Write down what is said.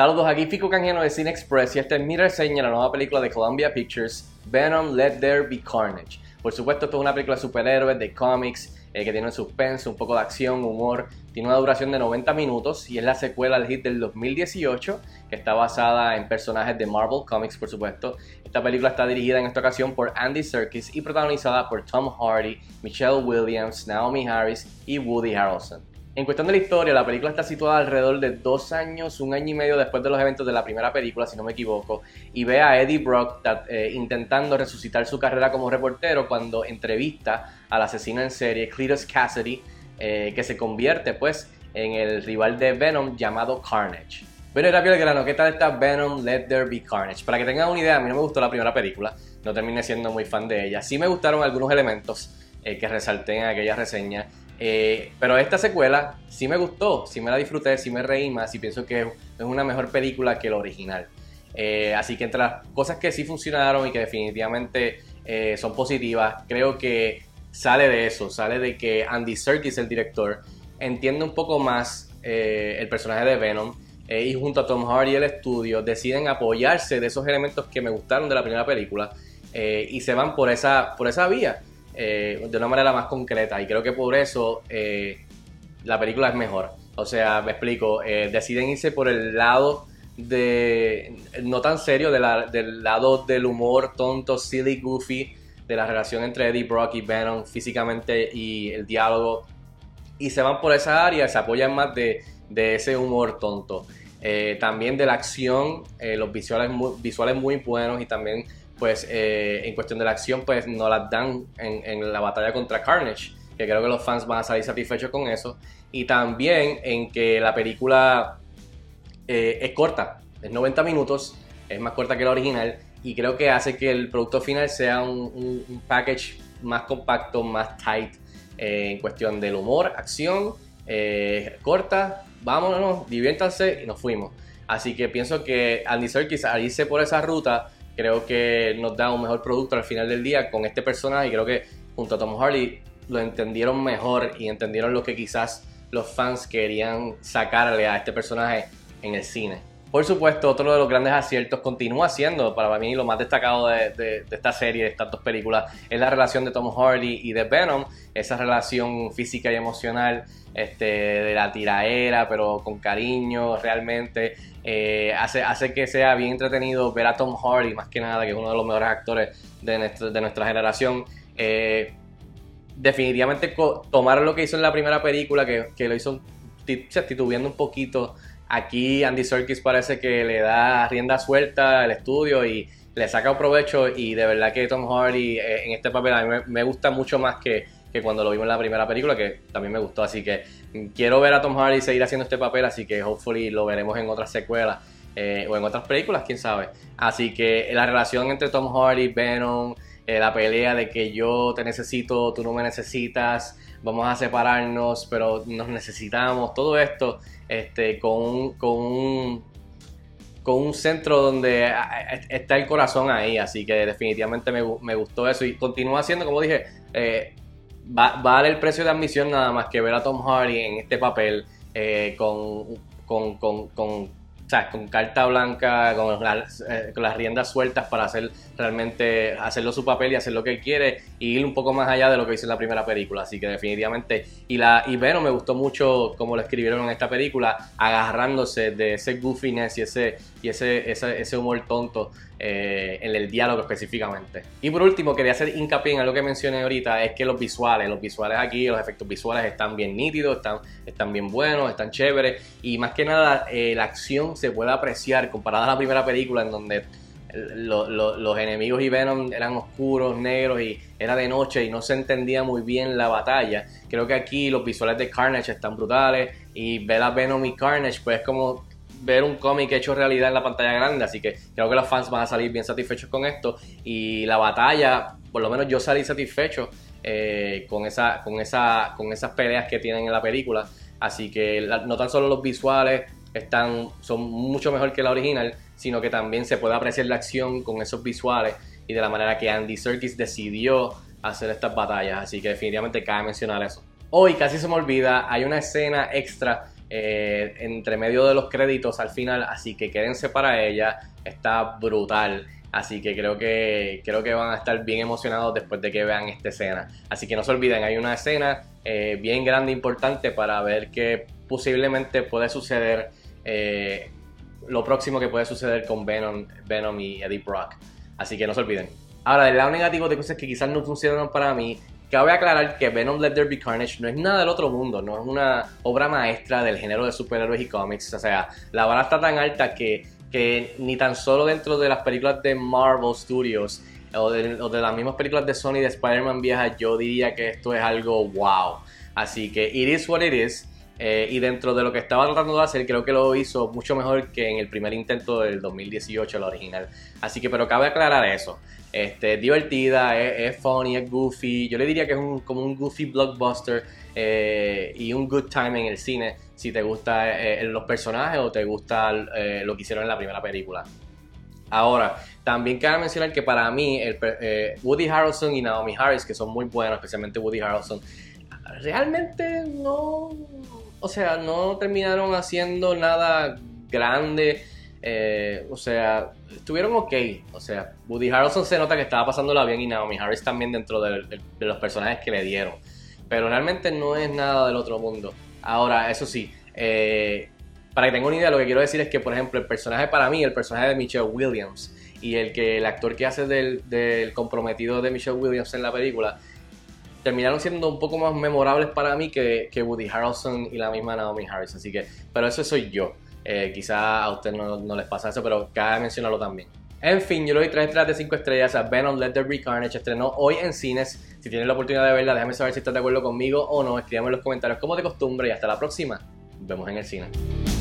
Saludos, aquí Fico Canjeno de Cine Express y esta es mi reseña de la nueva película de Columbia Pictures, Venom Let There Be Carnage. Por supuesto, esto es una película de superhéroes, de cómics, eh, que tiene un suspense, un poco de acción, humor. Tiene una duración de 90 minutos y es la secuela al hit del 2018, que está basada en personajes de Marvel Comics, por supuesto. Esta película está dirigida en esta ocasión por Andy Serkis y protagonizada por Tom Hardy, Michelle Williams, Naomi Harris y Woody Harrelson. En cuestión de la historia, la película está situada alrededor de dos años, un año y medio después de los eventos de la primera película, si no me equivoco, y ve a Eddie Brock eh, intentando resucitar su carrera como reportero cuando entrevista al asesino en serie Cletus Cassidy, eh, que se convierte pues en el rival de Venom llamado Carnage. Pero rápido el grano, ¿qué tal está Venom Let There Be Carnage? Para que tengan una idea, a mí no me gustó la primera película, no terminé siendo muy fan de ella. Sí me gustaron algunos elementos eh, que resalté en aquella reseña. Eh, pero esta secuela sí me gustó, sí me la disfruté, sí me reí más y pienso que es una mejor película que la original. Eh, así que entre las cosas que sí funcionaron y que definitivamente eh, son positivas, creo que sale de eso, sale de que Andy Serkis, el director, entiende un poco más el personaje de Venom y junto a Tom Hardy y el estudio deciden apoyarse de esos elementos que me gustaron de la primera película y se van por esa, por esa vía. Eh, de una manera más concreta y creo que por eso eh, la película es mejor. O sea, me explico, eh, deciden irse por el lado de, no tan serio, del lado del humor tonto, silly, goofy, de la relación entre Eddie Brock y Venom físicamente y el diálogo. Y se van por esa área, se apoyan más de, ese humor tonto. también de la acción, los visuales visuales muy buenos y también pues eh, en cuestión de la acción, pues no las dan en, la batalla contra Carnage, que creo que los fans van a salir satisfechos con eso. Y también en que la película eh, es corta, es 90 minutos, es más corta que la original, y creo que hace que el producto final sea un, package más compacto, más tight, eh, en cuestión del humor, acción, corta, vámonos, diviértanse y nos fuimos. Así que pienso que Andy Serkis al irse por esa ruta creo que nos da un mejor producto al final del día con este personaje y creo que junto a Tom Hardy lo entendieron mejor y entendieron lo que quizás los fans querían sacarle a este personaje en el cine. Por supuesto, otro de los grandes aciertos continúa siendo para mí lo más destacado de, esta serie, de estas dos películas, es la relación de Tom Hardy y de Venom, esa relación física y emocional este, de la tiraera, pero con cariño realmente. Eh, hace, hace que sea bien entretenido ver a Tom Hardy, más que nada, que es uno de los mejores actores de nuestra, generación. Eh, definitivamente tomar lo que hizo en la primera película, que, que lo hizo titubeando un poquito Aquí Andy Serkis parece que le da rienda suelta al estudio y le saca provecho y de verdad que Tom Hardy eh, en este papel a mí me, gusta mucho más que, cuando lo vimos en la primera película, que también me gustó. Así que quiero ver a Tom Hardy seguir haciendo este papel, así que hopefully lo veremos en otras secuelas eh, o en otras películas, quién sabe. Así que la relación entre Tom Hardy, Venom, eh, la pelea de que yo te necesito, tú no me necesitas, vamos a separarnos, pero nos necesitamos, todo esto este, con, un, con, un, con un centro donde está el corazón ahí, así que definitivamente me, me gustó eso. Y continúa siendo, como dije, eh, va, va, a dar el precio de admisión nada más que ver a Tom Hardy en este papel eh, con, con, con sea, con carta blanca, con las, eh, con las riendas sueltas para hacer realmente, hacerlo su papel y hacer lo que él quiere y ir un poco más allá de lo que hizo en la primera película. Así que definitivamente, y la y Venom me gustó mucho como lo escribieron en esta película, agarrándose de ese goofiness y ese, y ese, ese, humor tonto eh, en el diálogo específicamente. Y por último, quería hacer hincapié en algo que mencioné ahorita, es que los visuales, los visuales aquí, los efectos visuales están bien nítidos, están, están bien buenos, están chéveres y más que nada eh, la acción se puede apreciar comparada a la primera película en donde los enemigos y Venom eran oscuros, negros y era de noche y no se entendía muy bien la batalla. Creo que aquí los visuales de Carnage están brutales y ver a Venom y Carnage pues es como ver un cómic hecho realidad en la pantalla grande, así que creo que los fans van a salir bien satisfechos con esto. Y la batalla, por lo menos yo salí satisfecho eh, con, esa, con, esa, con esas peleas que tienen en la película, así que no tan solo los visuales están, son mucho mejor que la original, sino que también se puede apreciar la acción con esos visuales y de la manera que Andy Serkis decidió hacer estas batallas, así que definitivamente cabe mencionar eso. Hoy casi se me olvida, hay una escena extra eh, entre medio de los créditos al final, así que quédense para ella, está brutal. Así que creo que creo que van a estar bien emocionados después de que vean esta escena. Así que no se olviden, hay una escena eh, bien grande, importante para ver qué posiblemente puede suceder. Eh, lo próximo que puede suceder con Venom, Venom y Eddie Brock. Así que no se olviden. Ahora, del lado negativo de cosas que quizás no funcionaron para mí, cabe aclarar que Venom Let There Be Carnage no es nada del otro mundo, no es una obra maestra del género de superhéroes y cómics. O sea, la vara está tan alta que, que ni tan solo dentro de las películas de Marvel Studios o de, las mismas películas de Sony de Spider-Man vieja, yo diría que esto es algo wow. Así que it is what it is. Eh, y dentro de lo que estaba tratando de hacer, creo que lo hizo mucho mejor que en el primer intento del 2018, el original. Así que, pero cabe aclarar eso. Este, es divertida, es, funny, es goofy. Yo le diría que es un, como un goofy blockbuster eh, y un good time en el cine si te gustan eh, los personajes o te gusta lo que hicieron en la primera película. Ahora, también quiero mencionar que para mí Woody Harrelson y Naomi Harris, que son muy buenos, especialmente Woody Harrelson, realmente no o sea, no terminaron haciendo nada grande. Eh, o sea, estuvieron ok. O sea, Woody Harrelson se nota que estaba pasándola bien y Naomi Harris también dentro de, los personajes que le dieron. Pero realmente no es nada del otro mundo. Ahora, eso sí, eh, para que tengan una idea, lo que quiero decir es que, por ejemplo, el personaje para mí, el personaje de Michelle Williams y el que el actor que hace del, del comprometido de Michelle Williams en la película, terminaron siendo un poco más memorables para mí que, que, Woody Harrelson y la misma Naomi Harris. Así que, pero eso soy yo. Eh, quizá a usted no, les pasa eso, pero cabe mencionarlo también. En fin, yo le doy 3 estrellas de 5 estrellas a Venom Let There Be Carnage. Estrenó hoy en cines. Si tienen la oportunidad de verla, déjame saber si estás de acuerdo conmigo o no. Escríbame en los comentarios como de costumbre y hasta la próxima. Nos vemos en el cine.